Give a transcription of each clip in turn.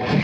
Hola,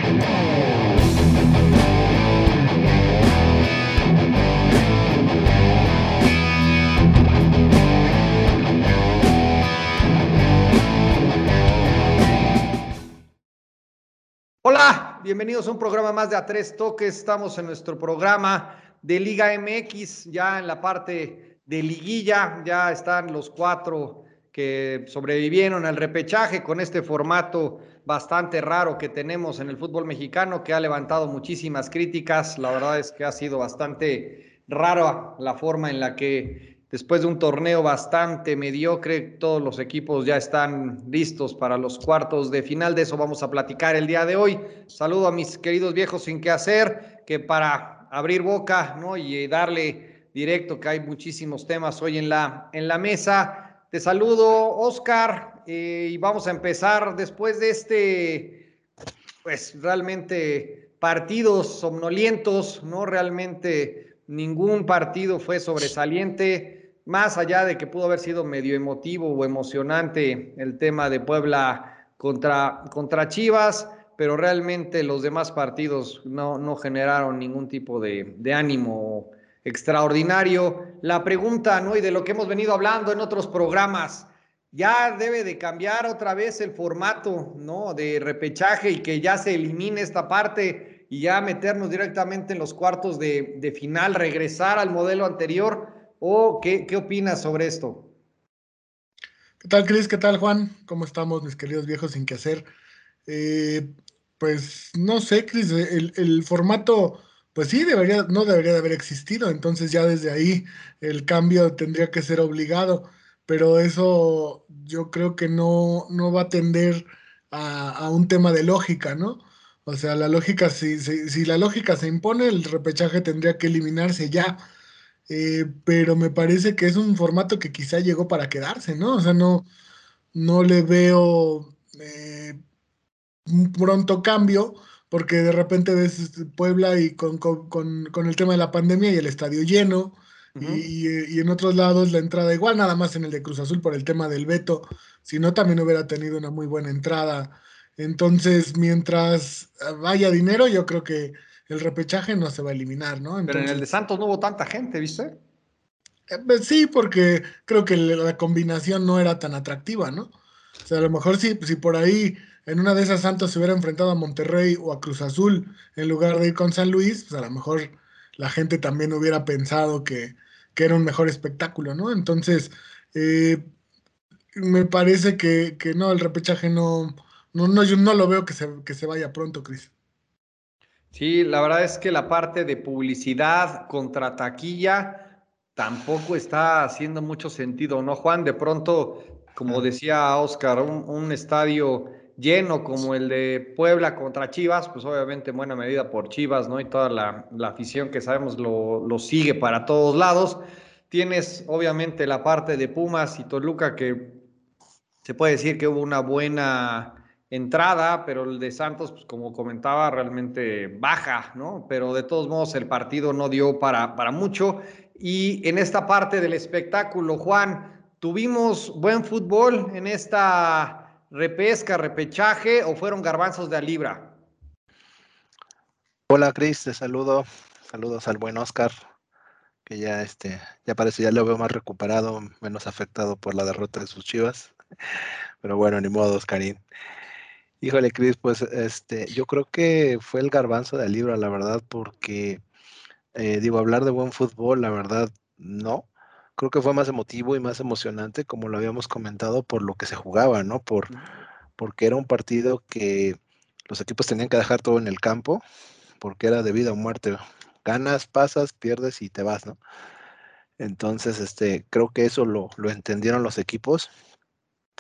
bienvenidos a un programa más de A Tres Toques. Estamos en nuestro programa de Liga MX, ya en la parte de liguilla, ya están los cuatro que sobrevivieron al repechaje con este formato bastante raro que tenemos en el fútbol mexicano, que ha levantado muchísimas críticas. La verdad es que ha sido bastante rara la forma en la que después de un torneo bastante mediocre, todos los equipos ya están listos para los cuartos de final. De eso vamos a platicar el día de hoy. Saludo a mis queridos viejos sin qué hacer, que para abrir boca ¿no? y darle directo, que hay muchísimos temas hoy en la, en la mesa. Te saludo, Oscar, eh, y vamos a empezar después de este, pues realmente partidos somnolientos, no realmente ningún partido fue sobresaliente, más allá de que pudo haber sido medio emotivo o emocionante el tema de Puebla contra, contra Chivas, pero realmente los demás partidos no, no generaron ningún tipo de, de ánimo extraordinario. La pregunta, ¿no? Y de lo que hemos venido hablando en otros programas, ya debe de cambiar otra vez el formato, ¿no? De repechaje y que ya se elimine esta parte y ya meternos directamente en los cuartos de, de final, regresar al modelo anterior. ¿O qué, qué opinas sobre esto? ¿Qué tal, Cris? ¿Qué tal, Juan? ¿Cómo estamos, mis queridos viejos sin qué hacer? Eh, pues no sé, Cris, el, el formato pues sí, no debería de haber existido. Entonces ya desde ahí el cambio tendría que ser obligado. Pero eso yo creo que no, no va a tender a, un tema de lógica, ¿no? O sea, la lógica, si, si, la lógica se impone, el repechaje tendría que eliminarse ya. Eh, pero me parece que es un formato que quizá llegó para quedarse, ¿no? O sea, no, no le veo eh, un pronto cambio porque de repente ves este, Puebla y con, el tema de la pandemia y el estadio lleno, y, en otros lados la entrada igual, nada más en el de Cruz Azul por el tema del veto, si no también hubiera tenido una muy buena entrada. Entonces, mientras vaya dinero, yo creo que el repechaje no se va a eliminar, ¿no? Pero en el de Santos no hubo tanta gente, ¿viste? Eh, pues sí, porque creo que la combinación no era tan atractiva, ¿no? O sea, a lo mejor sí, si por ahí en una de esas Santos se hubiera enfrentado a Monterrey o a Cruz Azul en lugar de ir con San Luis, pues a lo mejor la gente también hubiera pensado que, era un mejor espectáculo, ¿no? Entonces, eh, me parece que, no, el repechaje no, no, no, yo no lo veo que se, que se vaya pronto, Cris. Sí, la verdad es que la parte de publicidad contra taquilla tampoco está haciendo mucho sentido, ¿no, Juan? De pronto, como decía Oscar, un estadio lleno como el de Puebla contra Chivas, pues obviamente en buena medida por Chivas, ¿no? Y toda la, afición que sabemos lo, lo, sigue para todos lados. Tienes obviamente la parte de Pumas y Toluca que se puede decir que hubo una buena entrada, pero el de Santos, pues como comentaba, realmente baja, ¿no? Pero de todos modos el partido no dio para, para mucho. Y en esta parte del espectáculo, Juan, tuvimos buen fútbol en esta repesca, repechaje o fueron garbanzos de a libra? Hola Cris, te saludo. Saludos al buen Oscar, que ya este, ya parece, ya lo veo más recuperado, menos afectado por la derrota de sus chivas. Pero bueno, ni modo, Oscarín. Híjole, Cris, pues este, yo creo que fue el garbanzo de libra, la verdad, porque eh, digo, hablar de buen fútbol, la verdad, no creo que fue más emotivo y más emocionante, como lo habíamos comentado, por lo que se jugaba, ¿no? Por, porque era un partido que los equipos tenían que dejar todo en el campo, porque era de vida o muerte. Ganas, pasas, pierdes y te vas, ¿no? Entonces, este, creo que eso lo, entendieron los equipos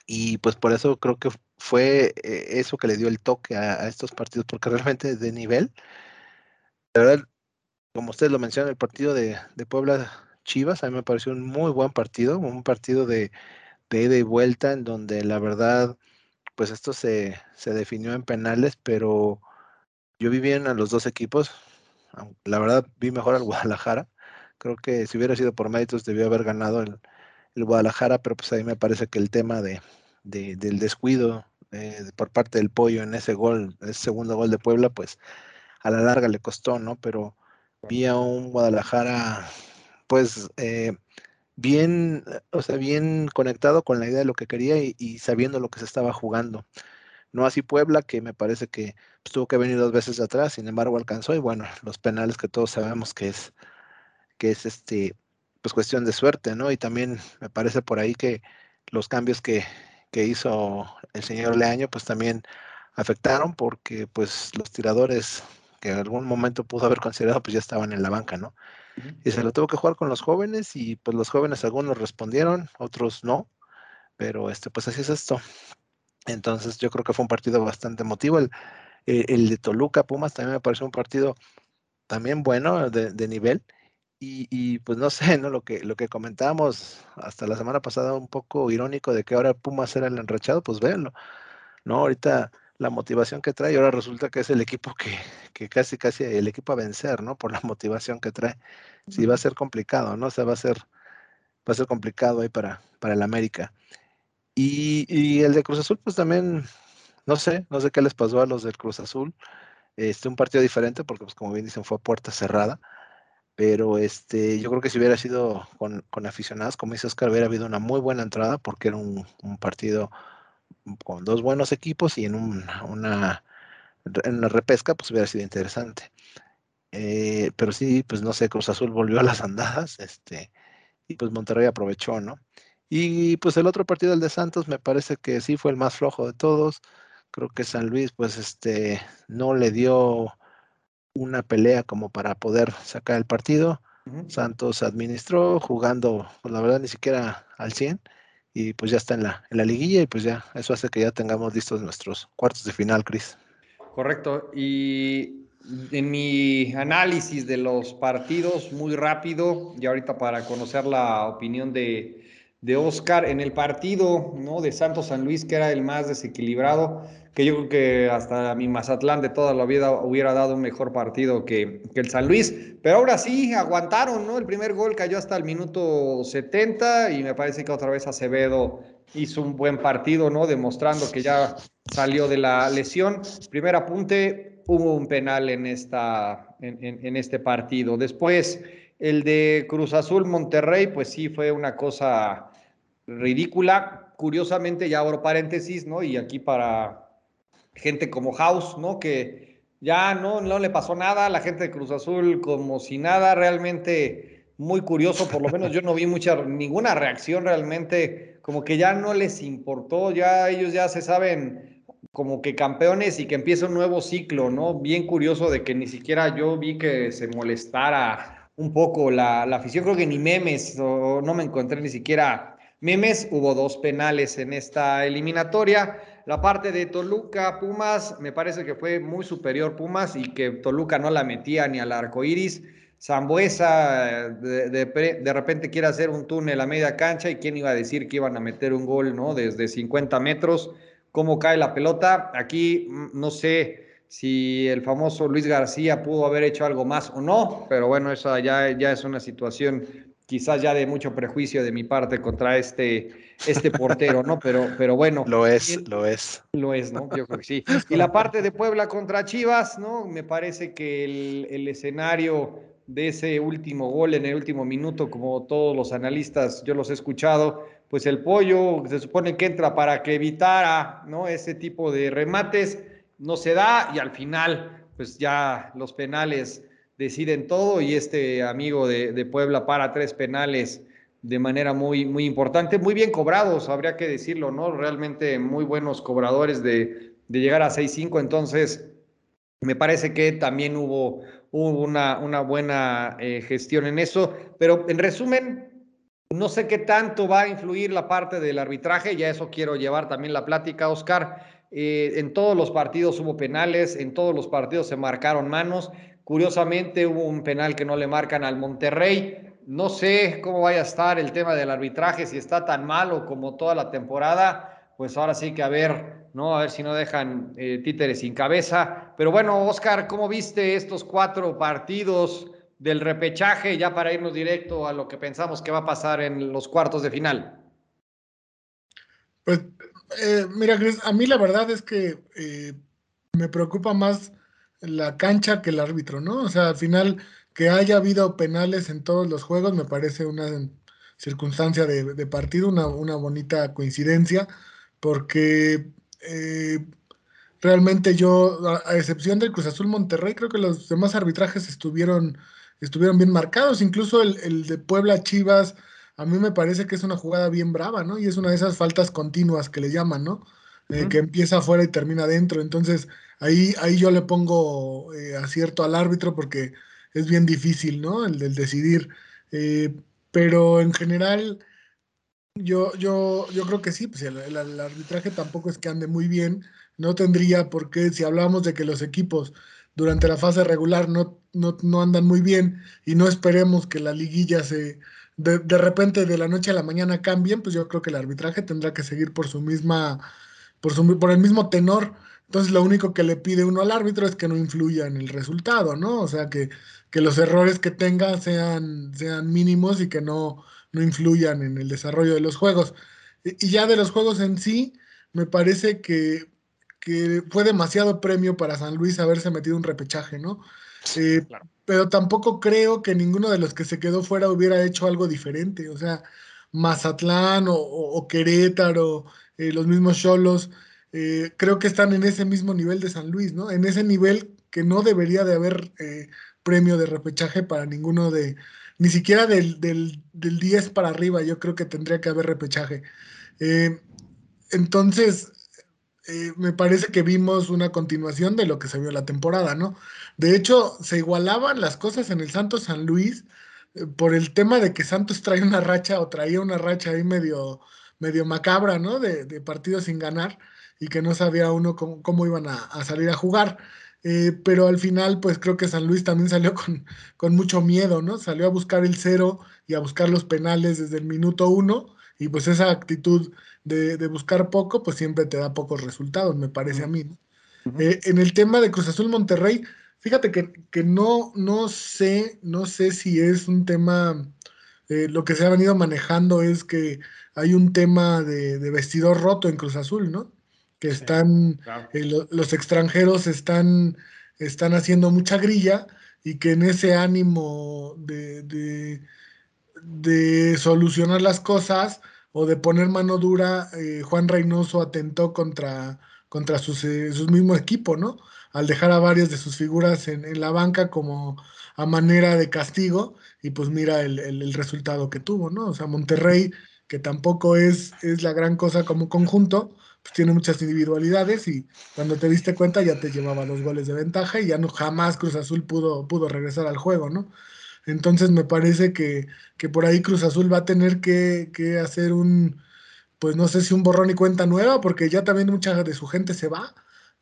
y pues por eso creo que fue eh, eso que le dio el toque a, estos partidos, porque realmente de nivel, la verdad, como ustedes lo mencionan, el partido de, de Puebla Chivas, a mí me pareció un muy buen partido, un partido de, ida y vuelta en donde la verdad, pues esto se, definió en penales, pero yo vi bien a los dos equipos. La verdad, vi mejor al Guadalajara. Creo que si hubiera sido por méritos debió haber ganado el, Guadalajara, pero pues ahí me parece que el tema de, del descuido eh, por parte del pollo en ese gol, ese segundo gol de Puebla, pues a la larga le costó, ¿no? Pero vi a un Guadalajara, pues eh, bien, o sea, bien conectado con la idea de lo que quería y, sabiendo lo que se estaba jugando. No así Puebla, que me parece que pues, tuvo que venir dos veces atrás, sin embargo alcanzó y bueno, los penales que todos sabemos que es, que es este, pues cuestión de suerte, ¿no? Y también me parece por ahí que los cambios que, que hizo el señor Leaño, pues también afectaron porque pues los tiradores que en algún momento pudo haber considerado, pues ya estaban en la banca, ¿no? Y se lo tuvo que jugar con los jóvenes y pues los jóvenes algunos respondieron, otros no, pero este, pues así es esto. Entonces yo creo que fue un partido bastante emotivo. El, eh, el de Toluca Pumas también me pareció un partido también bueno, de, nivel. Y, y, pues no sé, ¿no? Lo que, lo que comentábamos hasta la semana pasada, un poco irónico de que ahora Pumas era el enrachado, pues véanlo, ¿no? Ahorita la motivación que trae, y ahora resulta que es el equipo que, que, casi, casi el equipo a vencer, ¿no? Por la motivación que trae. Sí, va a ser complicado, ¿no? O sea, va a ser, va a ser complicado ahí para, para el América. Y, y, el de Cruz Azul, pues también, no sé, no sé qué les pasó a los del Cruz Azul. Este, un partido diferente, porque pues como bien dicen, fue a puerta cerrada. Pero este, yo creo que si hubiera sido con, con aficionados, como dice Oscar, hubiera habido una muy buena entrada, porque era un, un partido con dos buenos equipos y en una, en una repesca, pues hubiera sido interesante. Eh, pero sí, pues no sé, Cruz Azul volvió a las andadas, este, y pues Monterrey aprovechó, ¿no? Y pues el otro partido, el de Santos, me parece que sí fue el más flojo de todos. Creo que San Luis, pues, este, no le dio una pelea como para poder sacar el partido. Santos administró jugando, pues la verdad, ni siquiera al 100 y pues ya está en la, en la liguilla y pues ya eso hace que ya tengamos listos nuestros cuartos de final, Cris. Correcto. Y en mi análisis de los partidos, muy rápido, y ahorita para conocer la opinión de, de Oscar, en el partido ¿no? de Santos San Luis, que era el más desequilibrado, que yo creo que hasta mi Mazatlán de toda la vida hubiera dado un mejor partido que, el San Luis, pero ahora sí aguantaron, ¿no? El primer gol cayó hasta el minuto 70 y me parece que otra vez Acevedo hizo un buen partido, ¿no? Demostrando que ya salió de la lesión. Primer apunte, hubo un penal en, esta, en, en este partido. Después, el de Cruz Azul Monterrey, pues sí fue una cosa ridícula. Curiosamente, ya abro paréntesis, ¿no? Y aquí para gente como House, ¿no? Que ya no, le pasó nada, la gente de Cruz Azul como si nada, realmente muy curioso, por lo menos yo no vi mucha, ninguna reacción realmente, como que ya no les importó, ya ellos ya se saben como que campeones y que empieza un nuevo ciclo, ¿no? Bien curioso de que ni siquiera yo vi que se molestara un poco la, la afición, creo que ni memes, o no me encontré ni siquiera memes, hubo dos penales en esta eliminatoria, la parte de Toluca, Pumas, me parece que fue muy superior Pumas y que Toluca no la metía ni al arco iris. Zambuesa de, repente quiere hacer un túnel a media cancha y quién iba a decir que iban a meter un gol, ¿no? Desde 50 metros, cómo cae la pelota. Aquí mm, no sé si el famoso Luis García pudo haber hecho algo más o no, pero bueno, esa ya es una situación quizás ya de mucho prejuicio de mi parte contra este, este portero, ¿no? Pero, pero bueno. Lo es, lo es. Lo es, ¿no? Yo creo que sí. Y la parte de Puebla contra Chivas, ¿no? Me parece que el, el escenario de ese último gol en el último minuto, como todos los analistas, yo los he escuchado, pues el pollo se supone que entra para que evitara, ¿no? Ese tipo de remates, no se da y al final, pues ya los penales deciden todo y este amigo de, Puebla para tres penales de manera muy, muy importante, muy bien cobrados, habría que decirlo, ¿no? Realmente muy buenos cobradores de, llegar a 6-5, entonces me parece que también hubo, una, una, buena eh, gestión en eso, pero en resumen, no sé qué tanto va a influir la parte del arbitraje, ya eso quiero llevar también la plática, Oscar. Eh, en todos los partidos hubo penales, en todos los partidos se marcaron manos. Curiosamente hubo un penal que no le marcan al Monterrey. No sé cómo vaya a estar el tema del arbitraje, si está tan malo como toda la temporada, pues ahora sí que a ver, ¿no? A ver si no dejan eh, títeres sin cabeza. Pero bueno, Oscar, ¿cómo viste estos cuatro partidos del repechaje ya para irnos directo a lo que pensamos que va a pasar en los cuartos de final? Pues eh, mira, Chris, a mí la verdad es que eh, me preocupa más la cancha que el árbitro, ¿no? O sea, al final que haya habido penales en todos los juegos me parece una circunstancia de, partido, una, bonita coincidencia, porque eh, realmente yo, a, excepción del Cruz Azul Monterrey, creo que los demás arbitrajes estuvieron, estuvieron bien marcados, incluso el, de Puebla Chivas, a mí me parece que es una jugada bien brava, ¿no? Y es una de esas faltas continuas que le llaman, ¿no? Eh, que empieza afuera y termina adentro. Entonces, ahí, ahí yo le pongo eh, acierto al árbitro porque es bien difícil, ¿no? El del decidir. Eh, pero en general, yo, yo, yo creo que sí, pues el, arbitraje tampoco es que ande muy bien. No tendría por qué, si hablamos de que los equipos durante la fase regular no, no, andan muy bien y no esperemos que la liguilla se de, de, repente de la noche a la mañana cambien, pues yo creo que el arbitraje tendrá que seguir por su misma, por, su, por el mismo tenor. Entonces lo único que le pide uno al árbitro es que no influya en el resultado, ¿no? O sea, que, que los errores que tenga sean, sean mínimos y que no, no influyan en el desarrollo de los juegos. Y ya de los juegos en sí, me parece que, que fue demasiado premio para San Luis haberse metido un repechaje, ¿no? Eh, pero tampoco creo que ninguno de los que se quedó fuera hubiera hecho algo diferente. O sea, Mazatlán o, Querétaro, eh, los mismos Cholos, eh, creo que están en ese mismo nivel de San Luis, ¿no? En ese nivel que no debería de haber premio de repechaje para ninguno de, ni siquiera del, del, 10 para arriba, yo creo que tendría que haber repechaje. Eh, entonces, eh, me parece que vimos una continuación de lo que se vio la temporada, ¿no? De hecho, se igualaban las cosas en el Santos San Luis eh, por el tema de que Santos trae una racha o traía una racha ahí medio, medio macabra, ¿no? De, de partidos sin ganar y que no sabía uno cómo, iban a, a salir a jugar. Eh, pero al final, pues creo que San Luis también salió con, con, mucho miedo, ¿no? Salió a buscar el cero y a buscar los penales desde el minuto uno, y pues esa actitud de, buscar poco, pues siempre te da pocos resultados, me parece a mí. Eh, en el tema de Cruz Azul Monterrey, fíjate que, que, no, no sé, no sé si es un tema, eh, lo que se ha venido manejando es que hay un tema de, de vestidor roto en Cruz Azul, ¿no? Que están, eh, los extranjeros están, están haciendo mucha grilla y que en ese ánimo de, de, solucionar las cosas o de poner mano dura, eh, Juan Reynoso atentó contra, contra sus, eh, mismo equipo, ¿no? Al dejar a varias de sus figuras en, la banca como a manera de castigo y pues mira el, el, resultado que tuvo, ¿no? O sea, Monterrey, que tampoco es, es la gran cosa como conjunto, pues, tiene muchas individualidades y cuando te diste cuenta ya te llevaba los goles de ventaja y ya no jamás Cruz Azul pudo, pudo regresar al juego, ¿no? Entonces me parece que, por ahí Cruz Azul va a tener que, hacer un, pues no sé si un borrón y cuenta nueva, porque ya también mucha de su gente se va,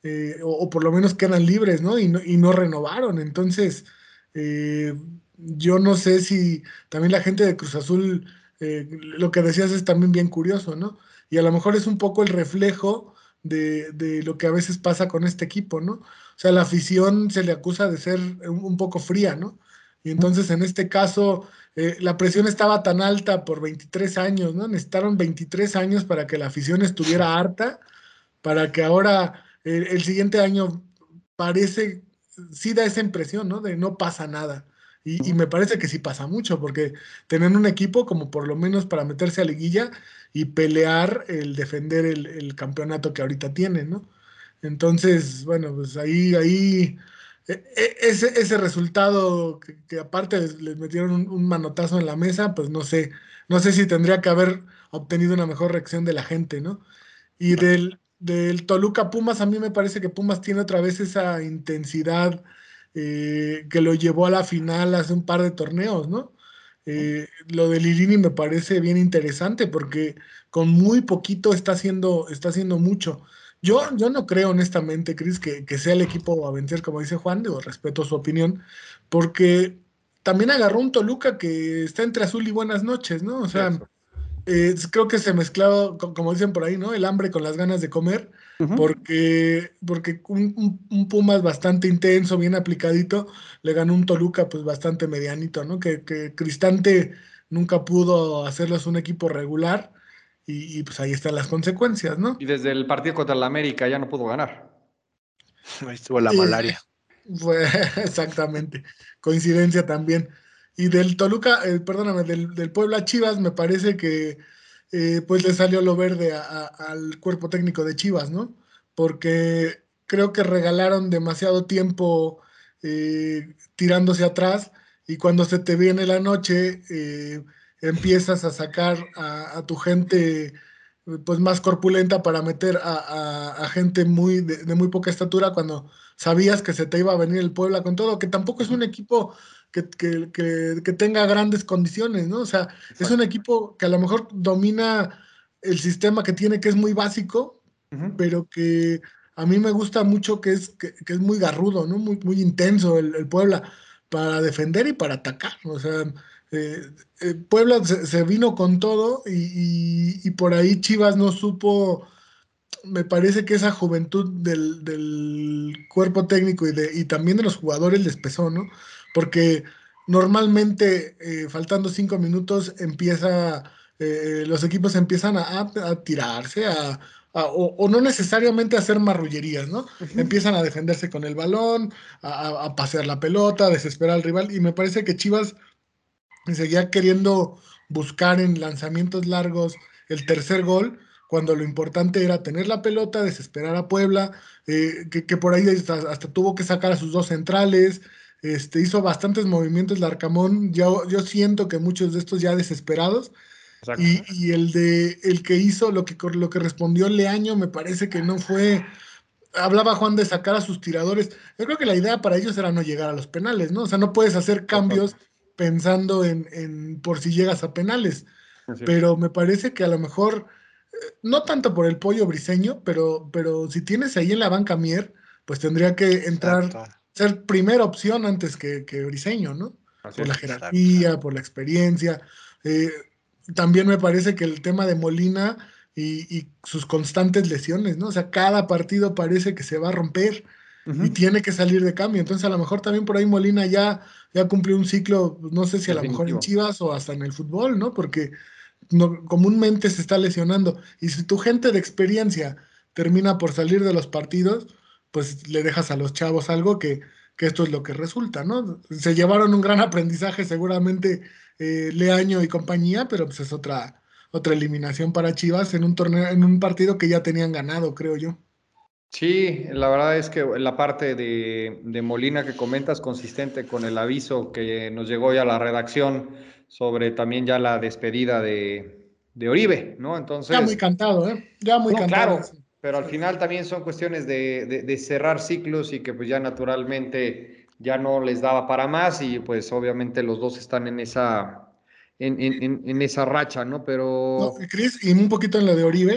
eh, o, por lo menos quedan libres, ¿no? Y no, y no renovaron. Entonces, eh, yo no sé si también la gente de Cruz Azul, eh, lo que decías es también bien curioso, ¿no? Y a lo mejor es un poco el reflejo de, lo que a veces pasa con este equipo, ¿no? O sea, la afición se le acusa de ser un, poco fría, ¿no? Y entonces en este caso eh, la presión estaba tan alta por 23 años, ¿no? Necesitaron 23 años para que la afición estuviera harta, para que ahora el siguiente año parece, sí da esa impresión, ¿no? De no pasa nada. Y, me parece que sí pasa mucho, porque tener un equipo como por lo menos para meterse a liguilla y pelear el defender el, campeonato que ahorita tienen, ¿no? Entonces, bueno, pues ahí, ahí, e, e, ese, ese resultado que, aparte les, metieron un, manotazo en la mesa, pues no sé, no sé si tendría que haber obtenido una mejor reacción de la gente, ¿no? Y del, del Toluca Pumas, a mí me parece que Pumas tiene otra vez esa intensidad eh, que lo llevó a la final hace un par de torneos, ¿no? Eh, lo de Lilini me parece bien interesante porque con muy poquito está haciendo, está haciendo mucho. Yo, yo no creo honestamente, Cris, que, que, sea el equipo a vencer, como dice Juan, digo, respeto su opinión, porque también agarró un Toluca que está entre azul y buenas noches, ¿no? O sea, eh, creo que se mezcló, como dicen por ahí, ¿no? El hambre con las ganas de comer, porque, porque un, un, Pumas bastante intenso, bien aplicadito, le ganó un Toluca pues bastante medianito, ¿no? Que, que Cristante nunca pudo hacerlos un equipo regular y, pues ahí están las consecuencias, ¿no? Y desde el partido contra el América ya no pudo ganar. Ahí estuvo la malaria. Fue, exactamente, coincidencia también. Y del Toluca, eh, perdóname, del, del, Puebla Chivas, me parece que eh, pues le salió lo verde al cuerpo técnico de Chivas, ¿no? Porque creo que regalaron demasiado tiempo eh, tirándose atrás y cuando se te viene la noche empiezas a sacar a, tu gente pues más corpulenta para meter a, gente muy de, muy poca estatura cuando sabías que se te iba a venir el Puebla con todo, que tampoco es un equipo que, que, tenga grandes condiciones, ¿no? O sea, es un equipo que a lo mejor domina el sistema que tiene, que es muy básico, pero que a mí me gusta mucho que es, que, es muy garrudo, ¿no? Muy, muy intenso el, Puebla para defender y para atacar. O sea, eh, eh, Puebla se, vino con todo y, y, por ahí Chivas no supo me parece que esa juventud del, cuerpo técnico y, de, y también de los jugadores les pesó, ¿no? Porque normalmente, eh, faltando cinco minutos, empieza, eh, los equipos empiezan a, tirarse, a, o, no necesariamente a hacer marrullerías, ¿no? Empiezan a defenderse con el balón, a, pasear la pelota, a desesperar al rival, y me parece que Chivas seguía queriendo buscar en lanzamientos largos el tercer gol, cuando lo importante era tener la pelota, desesperar a Puebla, eh, que, por ahí hasta, tuvo que sacar a sus dos centrales, este, hizo bastantes movimientos Larcamón, yo, yo siento que muchos de estos ya desesperados, y, el de el que hizo lo que, lo que respondió Leaño me parece que no fue hablaba Juan de sacar a sus tiradores. Yo creo que la idea para ellos era no llegar a los penales, ¿no? O sea, no puedes hacer cambios pensando en, en por si llegas a penales. Pero me parece que a lo mejor no tanto por el pollo briseño, pero, pero si tienes ahí en la banca Mier, pues tendría que entrar, ser primera opción antes que, que briseño, ¿no? por la jerarquía, por la experiencia. Eh, también me parece que el tema de Molina y, sus constantes lesiones, ¿no? O sea, cada partido parece que se va a romper y tiene que salir de cambio. Entonces, a lo mejor también por ahí Molina ya, ya cumplió un ciclo, no sé si a lo mejor en Chivas o hasta en el fútbol, ¿no? Porque comúnmente se está lesionando. Y si tu gente de experiencia termina por salir de los partidos, pues le dejas a los chavos algo que, esto es lo que resulta, ¿no? Se llevaron un gran aprendizaje seguramente eh, Leaño y compañía, pero pues es otra, otra eliminación para Chivas en un torneo, en un partido que ya tenían ganado, creo yo. Sí, la verdad es que la parte de, de Molina que comentas consistente con el aviso que nos llegó ya a la redacción sobre también ya la despedida de, de Oribe, ¿no? Entonces. Ya muy cantado, ¿eh? Ya muy cantado. Claro, pero al final también son cuestiones de, de, cerrar ciclos y que pues ya naturalmente ya no les daba para más y pues obviamente los dos están en esa, en, en, en esa racha, ¿no? Pero... No, Cris, y un poquito en lo de Oribe,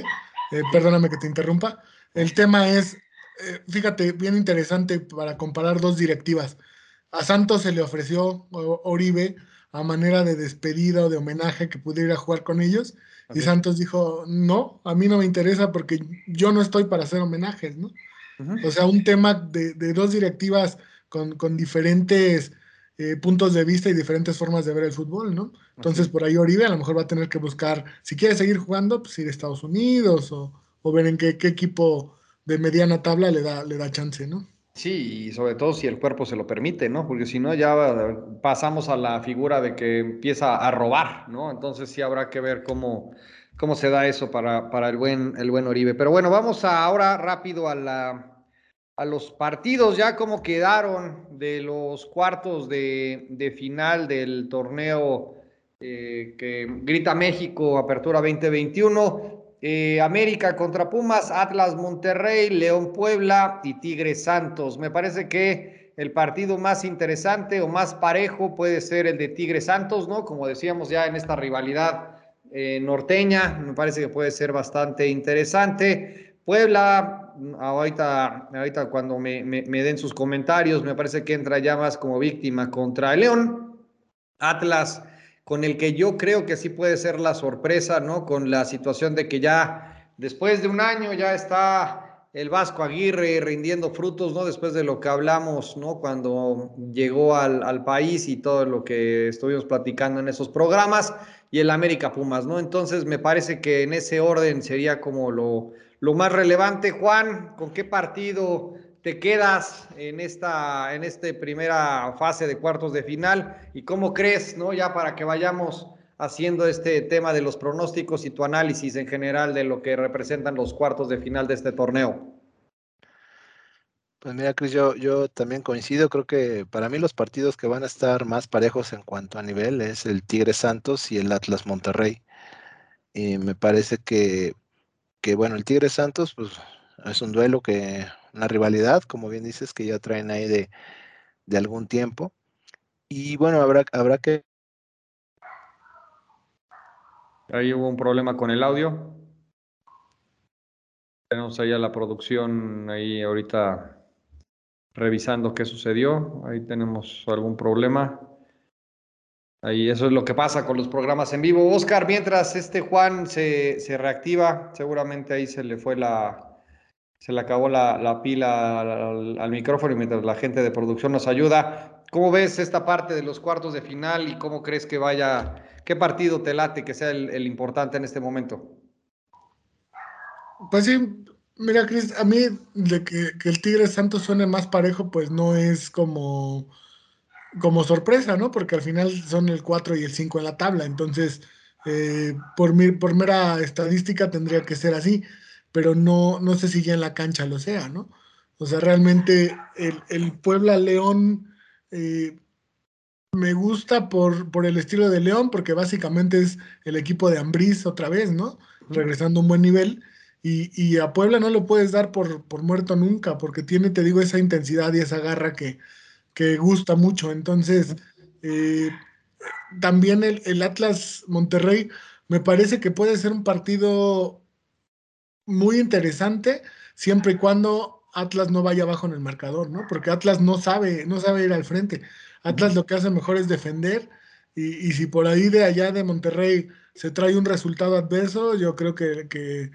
eh, perdóname que te interrumpa, el tema es, eh, fíjate, bien interesante para comparar dos directivas. A Santos se le ofreció Oribe a manera de despedida o de homenaje que pudiera jugar con ellos. Y Santos dijo, no, a mí no me interesa porque yo no estoy para hacer homenajes, ¿no? O sea, un tema de, dos directivas con, diferentes eh, puntos de vista y diferentes formas de ver el fútbol, ¿no? Entonces, por ahí Oribe a lo mejor va a tener que buscar, si quiere seguir jugando, pues ir a Estados Unidos o, ver en qué, equipo de mediana tabla le da, le da chance, ¿no? Sí, y sobre todo si el cuerpo se lo permite, ¿no? Porque si no, ya pasamos a la figura de que empieza a robar, ¿no? Entonces sí habrá que ver cómo, cómo se da eso para, para el, buen, el buen Oribe. Pero bueno, vamos ahora rápido a, la, a los partidos, ya como quedaron de los cuartos de, final del torneo eh, que grita México, Apertura 2021. Eh, América contra Pumas, Atlas Monterrey, León Puebla y Tigres Santos. Me parece que el partido más interesante o más parejo puede ser el de Tigres Santos, ¿no? Como decíamos ya en esta rivalidad eh, norteña, me parece que puede ser bastante interesante. Puebla, ahorita, ahorita cuando me, me den sus comentarios, me parece que entra ya más como víctima contra el León. Atlas con el que yo creo que sí puede ser la sorpresa, ¿no? Con la situación de que ya después de un año ya está el Vasco Aguirre rindiendo frutos, ¿no? Después de lo que hablamos, ¿no? Cuando llegó al, país y todo lo que estuvimos platicando en esos programas. y el América Pumas, ¿no? Entonces me parece que en ese orden sería como lo, lo más relevante. Juan, ¿con qué partido te quedas en esta, en esta primera fase de cuartos de final? ¿Y cómo crees, ¿no? Ya para que vayamos haciendo este tema de los pronósticos y tu análisis en general de lo que representan los cuartos de final de este torneo. Pues mira, Cris, yo, yo también coincido. Creo que para mí los partidos que van a estar más parejos en cuanto a nivel es el Tigre Santos y el Atlas Monterrey. Y me parece que, que, bueno, el Tigre Santos, pues es un duelo que, una rivalidad, como bien dices, que ya traen ahí de, de algún tiempo. Y bueno, habrá, habrá que. Ahí hubo un problema con el audio. Tenemos ahí a la producción ahí ahorita revisando qué sucedió. Ahí tenemos algún problema. Ahí eso es lo que pasa con los programas en vivo. Oscar, mientras este Juan se, se reactiva, seguramente ahí se le fue la, se le acabó la, la pila al, micrófono y mientras la gente de producción nos ayuda. ¿Cómo ves esta parte de los cuartos de final y cómo crees que vaya, qué partido te late que sea el, importante en este momento? Pues sí, Mira, Cris, a mí de que, el Tigre Santos suene más parejo, pues no es como, como sorpresa, ¿no? Porque al final son el 4 y el 5 en la tabla. Entonces, eh, por, mi, por mera estadística tendría que ser así, pero no, no sé si ya en la cancha lo sea, ¿no? O sea, realmente el, el Puebla León eh, me gusta por, por el estilo de León, porque básicamente es el equipo de Ambriz otra vez, ¿no? Regresando a un buen nivel y, y, a Puebla no lo puedes dar por, por, muerto nunca, porque tiene, te digo, esa intensidad y esa garra que, que gusta mucho. Entonces, eh, también el, el, Atlas Monterrey me parece que puede ser un partido muy interesante, siempre y cuando Atlas no vaya abajo en el marcador, ¿no? Porque Atlas no sabe, no sabe ir al frente. Atlas lo que hace mejor es defender, y, y si por ahí de allá de Monterrey se trae un resultado adverso, yo creo que, que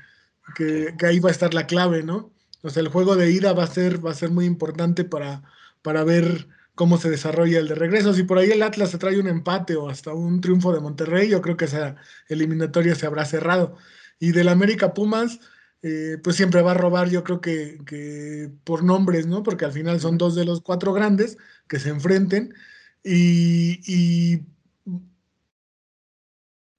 que, que, ahí va a estar la clave, ¿no? O sea, el juego de ida va a ser, va a ser muy importante para, para ver cómo se desarrolla el de regreso. Si por ahí el Atlas se trae un empate o hasta un triunfo de Monterrey, yo creo que esa eliminatoria se habrá cerrado. Y del América Pumas, eh, pues siempre va a robar, yo creo que, que, por nombres, ¿no? Porque al final son dos de los cuatro grandes que se enfrenten. Y, y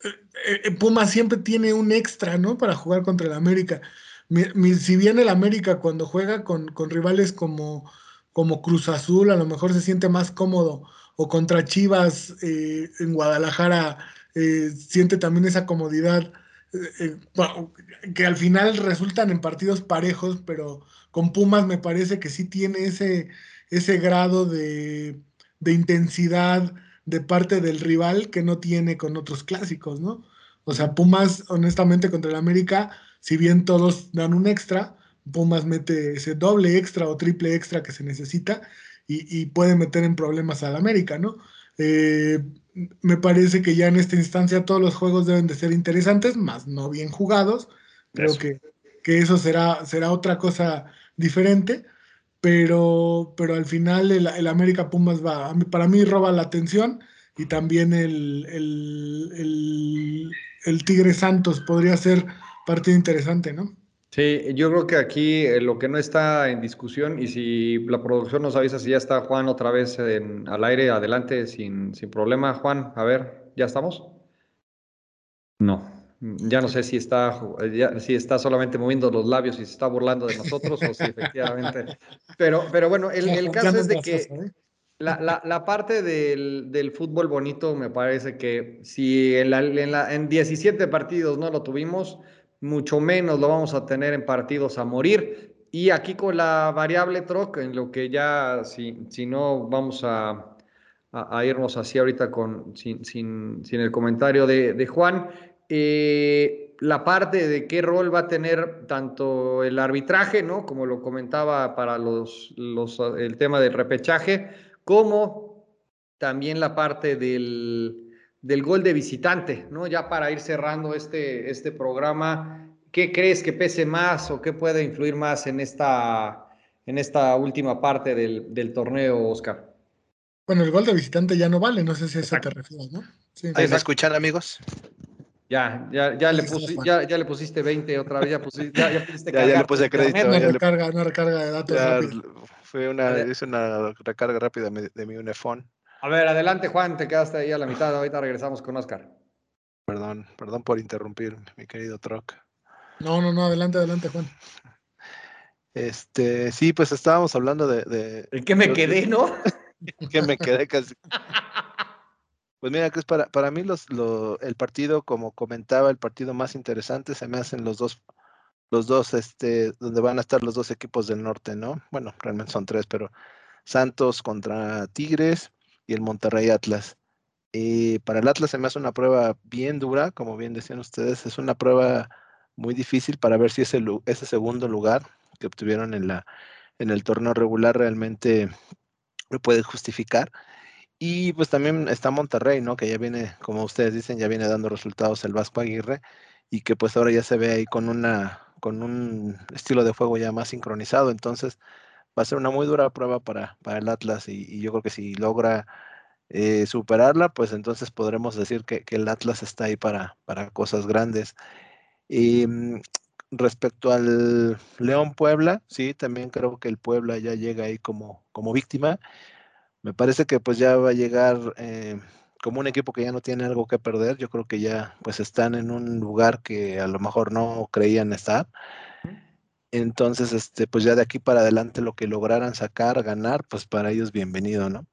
eh, eh, Puma siempre tiene un extra, ¿no? Para jugar contra el América. Mi, mi, si bien el América cuando juega con, con, rivales como, como Cruz Azul, a lo mejor se siente más cómodo, o contra Chivas eh, en Guadalajara, eh, siente también esa comodidad, eh, bueno, que al final resultan en partidos parejos, pero con Pumas me parece que sí tiene ese, ese grado de, de intensidad, de parte del rival que no tiene con otros clásicos, ¿no? O sea, Pumas, honestamente, contra el América, si bien todos dan un extra, Pumas mete ese doble extra o triple extra que se necesita y, y puede meter en problemas al América, ¿no? Eh, me parece que ya en esta instancia todos los juegos deben de ser interesantes, más no bien jugados. Creo eso. Que, que, eso será, será otra cosa diferente pero, pero al final el, el, América Pumas va, para mí roba la atención y también el, el, el, el Tigre Santos podría ser partido interesante, ¿no? Sí, yo creo que aquí eh, lo que no está en discusión, y si la producción nos avisa si ya está Juan otra vez en, al aire, adelante, sin, sin problema. Juan, a ver, ¿ya estamos? No. Ya no sé si está, ya, si está solamente moviendo los labios y se está burlando de nosotros o si efectivamente. Pero, pero bueno, el, el caso es de que la, la, la parte del, del, fútbol bonito me parece que si en, la, en, la, en 17 partidos no lo tuvimos, mucho menos lo vamos a tener en partidos a morir. Y aquí con la variable troc, en lo que ya, si, si no vamos a, a, a irnos así ahorita con, sin, sin, sin el comentario de, de Juan, eh, la parte de qué rol va a tener tanto el arbitraje, ¿no? Como lo comentaba para los, los, el tema del repechaje, como también la parte del, del, gol de visitante, ¿no? Ya para ir cerrando este, este programa, ¿qué crees que pese más o qué puede influir más en esta, en esta última parte del, del torneo, Oscar? Bueno, el gol de visitante ya no vale, no sé si a eso te refieres, ¿no? Sí. ¿Ahí me escuchan, amigos? Ya, ya, ya, le ya, ya, le pusiste 20 otra vez, ya, pusiste, ya, ya, pusiste ya, ya le puse crédito. Una recarga, una recarga de datos. Fue una, hice una recarga rápida de mi Unifone. A ver, adelante, Juan, te quedaste ahí a la mitad. Ahorita regresamos con Oscar. Perdón, perdón por interrumpir, mi querido Troc. No, no, no, adelante, adelante, Juan. Este, sí, pues estábamos hablando de. de ¿En qué me quedé, no? que me quedé casi. Pues mira, que es para, para mí los, el partido, como comentaba, el partido más interesante se me hacen los dos, los dos, este, donde van a estar los dos equipos del norte, ¿no? Bueno, realmente son tres, pero Santos contra Tigres y el Monterrey Atlas. Y para el Atlas se me hace una prueba bien dura, como bien decían ustedes, es una prueba muy difícil para ver si ese, ese segundo lugar que obtuvieron en, la, en el torneo regular realmente lo puede justificar. Y pues también está Monterrey, ¿no? Que ya viene, como ustedes dicen, ya viene dando resultados el Vasco Aguirre y que pues ahora ya se ve ahí con una con un estilo de juego ya más sincronizado. Entonces va a ser una muy dura prueba para, para el Atlas y, yo creo que si logra eh, superarla, pues entonces podremos decir que, que, el Atlas está ahí para, para cosas grandes. Y mm, respecto al León Puebla, sí, también creo que el Puebla ya llega ahí como, como víctima me parece que pues ya va a llegar eh, como un equipo que ya no tiene algo que perder. Yo creo que ya pues están en un lugar que a lo mejor no creían estar. Entonces, este, pues ya de aquí para adelante lo que lograran sacar, ganar, pues para ellos bienvenido, ¿no?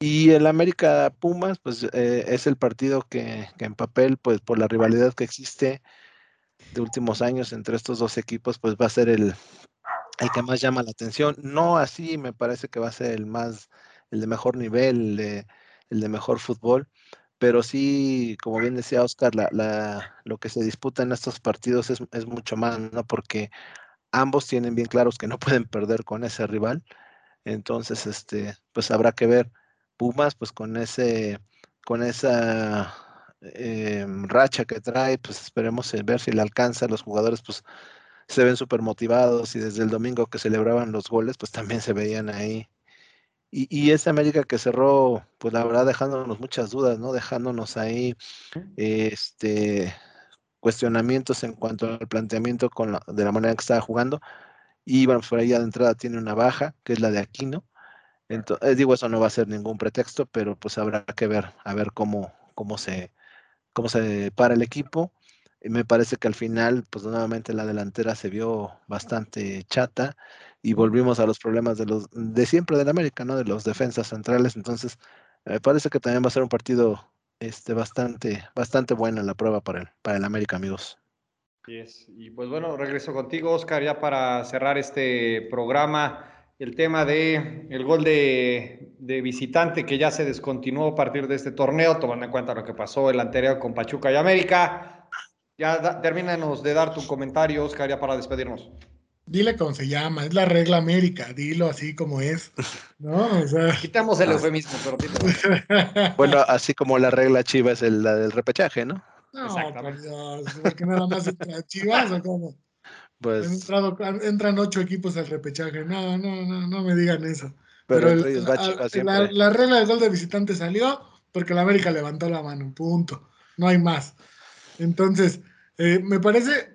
Y el América Pumas, pues eh, es el partido que, que, en papel, pues por la rivalidad que existe de últimos años entre estos dos equipos, pues va a ser el, el que más llama la atención. No así me parece que va a ser el más el de mejor nivel, el de, mejor fútbol, pero sí, como bien decía Oscar, la, lo que se disputa en estos partidos es, mucho más, ¿no? Porque ambos tienen bien claros que no pueden perder con ese rival, entonces, este, pues habrá que ver Pumas, pues con ese, con esa eh, racha que trae, pues esperemos ver si le alcanza. Los jugadores, pues se ven súper motivados y desde el domingo que celebraban los goles, pues también se veían ahí y, y esa América que cerró, pues la verdad, dejándonos muchas dudas, ¿no? Dejándonos ahí este, cuestionamientos en cuanto al planteamiento con de la manera que estaba jugando. Y bueno, por ahí de entrada tiene una baja, que es la de Aquino. Entonces, eh, digo, eso no va a ser ningún pretexto, pero pues habrá que ver, a ver cómo, cómo se, cómo se para el equipo. Y me parece que al final, pues nuevamente la delantera se vio bastante chata y volvimos a los problemas de los de siempre del América, ¿no? De los defensas centrales. Entonces, me parece que también va a ser un partido este, bastante, bastante bueno en la prueba para el, para el América, amigos. Y pues bueno, regreso contigo, Oscar, ya para cerrar este programa. El tema de el gol de, de visitante que ya se descontinuó a partir de este torneo, tomando en cuenta lo que pasó el anterior con Pachuca y América. Ya termínanos de dar tu comentario, Oscar, ya para despedirnos. Dile cómo se llama, es la regla América, dilo así como es. ¿no? Quitamos el ah. eufemismo, pero Bueno, así como la regla chiva es la del repechaje, ¿no? No, por Dios, porque nada más entra Chivas o cómo. Pues... entran ocho equipos al repechaje. No, no, no, no me digan eso. Pero, la, regla del gol de visitante salió porque la América levantó la mano, punto. No hay más. Entonces, eh, me parece,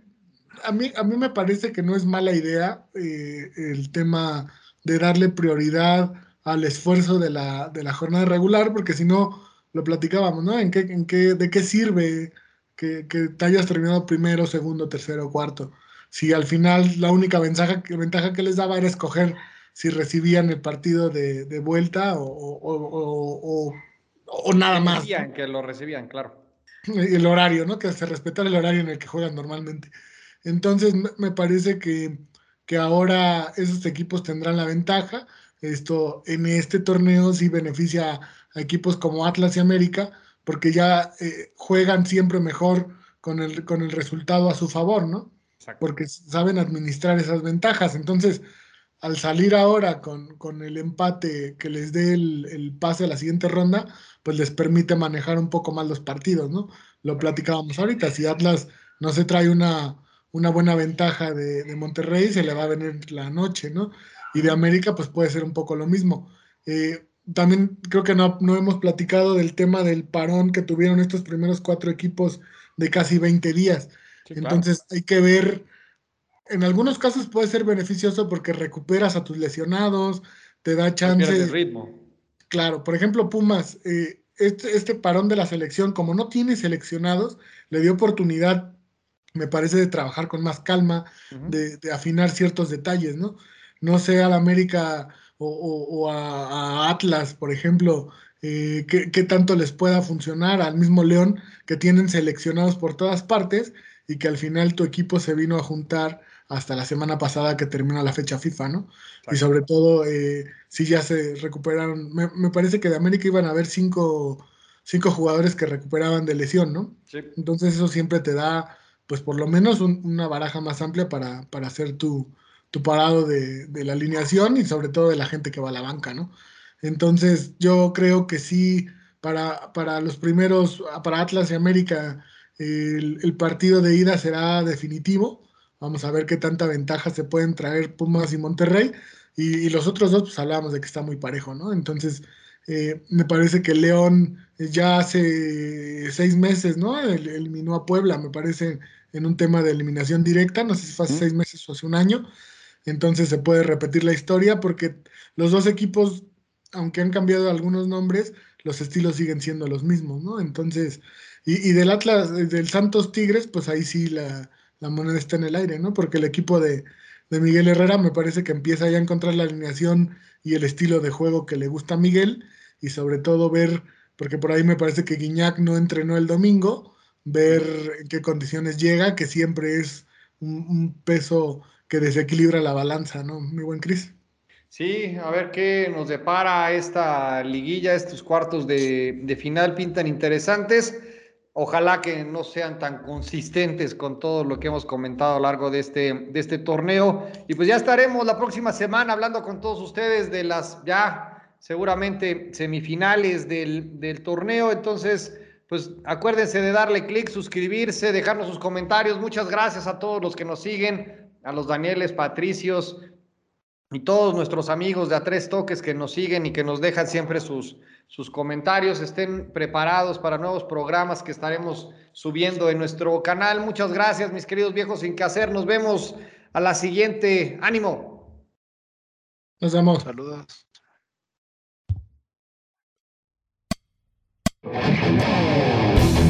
a mí, a mí me parece que no es mala idea eh, el tema de darle prioridad al esfuerzo de la, de la jornada regular, porque si no, lo platicábamos, ¿no? ¿En qué, en qué, ¿De qué sirve que, que, te hayas terminado primero, segundo, tercero, cuarto? Si al final la única ventaja, ventaja que les daba era escoger si recibían el partido de, de vuelta o, o, o, nada más. Que lo recibían, claro. El horario, ¿no? Que se respetara el horario en el que juegan normalmente. Entonces, me parece que, ahora esos equipos tendrán la ventaja. Esto en este torneo sí beneficia a equipos como Atlas y América, porque ya eh, juegan siempre mejor con el, con el resultado a su favor, ¿no? Porque saben administrar esas ventajas. Entonces, al salir ahora con, el empate que les dé el, el, pase a la siguiente ronda, pues les permite manejar un poco más los partidos, ¿no? Lo platicábamos ahorita, si Atlas no se trae una, una buena ventaja de, Monterrey, se le va a venir la noche, ¿no? Y de América, pues puede ser un poco lo mismo. Eh, también creo que no, no hemos platicado del tema del parón que tuvieron estos primeros cuatro equipos de casi 20 días. Entonces hay que ver, en algunos casos puede ser beneficioso porque recuperas a tus lesionados, te da chance. de ritmo. Claro, por ejemplo, Pumas, eh, este, este, parón de la selección, como no tiene seleccionados, le dio oportunidad, me parece, de trabajar con más calma, de, afinar ciertos detalles, ¿no? No sé al América o, a, Atlas, por ejemplo, eh, qué, tanto les pueda funcionar al mismo León que tienen seleccionados por todas partes y que al final tu equipo se vino a juntar hasta la semana pasada que termina la fecha FIFA, ¿no? Y sobre todo, eh, si ya se recuperaron, me, parece que de América iban a haber cinco, cinco jugadores que recuperaban de lesión, ¿no? Entonces eso siempre te da, pues por lo menos una baraja más amplia para, para hacer tu, tu parado de, la alineación y sobre todo de la gente que va a la banca, ¿no? Entonces yo creo que sí, para, para los primeros, para Atlas y América, el, el partido de ida será definitivo Vamos a ver qué tanta ventaja se pueden traer Pumas y Monterrey. Y, los otros dos, pues hablábamos de que está muy parejo, ¿no? Entonces, eh, me parece que León ya hace seis meses, ¿no? eliminó a Puebla, me parece, en un tema de eliminación directa. No sé si fue hace seis meses o hace un año. Entonces se puede repetir la historia porque los dos equipos, aunque han cambiado algunos nombres, los estilos siguen siendo los mismos, ¿no? Entonces, y del Atlas, del Santos Tigres, pues ahí sí la, la moneda está en el aire, ¿no? Porque el equipo de, Miguel Herrera me parece que empieza ya a encontrar la alineación y el estilo de juego que le gusta a Miguel y sobre todo ver, porque por ahí me parece que Guiñac no entrenó el domingo, ver en qué condiciones llega, que siempre es un, peso que desequilibra la balanza, ¿no? Mi buen Cris. Sí, a ver qué nos depara esta liguilla, estos cuartos de, de final pintan interesantes. Ojalá que no sean tan consistentes con todo lo que hemos comentado a lo largo de este, de este torneo. Y pues ya estaremos la próxima semana hablando con todos ustedes de las ya seguramente semifinales del, del torneo. Entonces, pues acuérdense de darle clic, suscribirse, dejarnos sus comentarios. Muchas gracias a todos los que nos siguen, a los Danieles, Patricios, y todos nuestros amigos de A Tres Toques que nos siguen y que nos dejan siempre sus, sus comentarios, estén preparados para nuevos programas que estaremos subiendo en nuestro canal. Muchas gracias, mis queridos viejos sin que hacer. Nos vemos a la siguiente. Ánimo. Nos vemos. Saludos. Oh,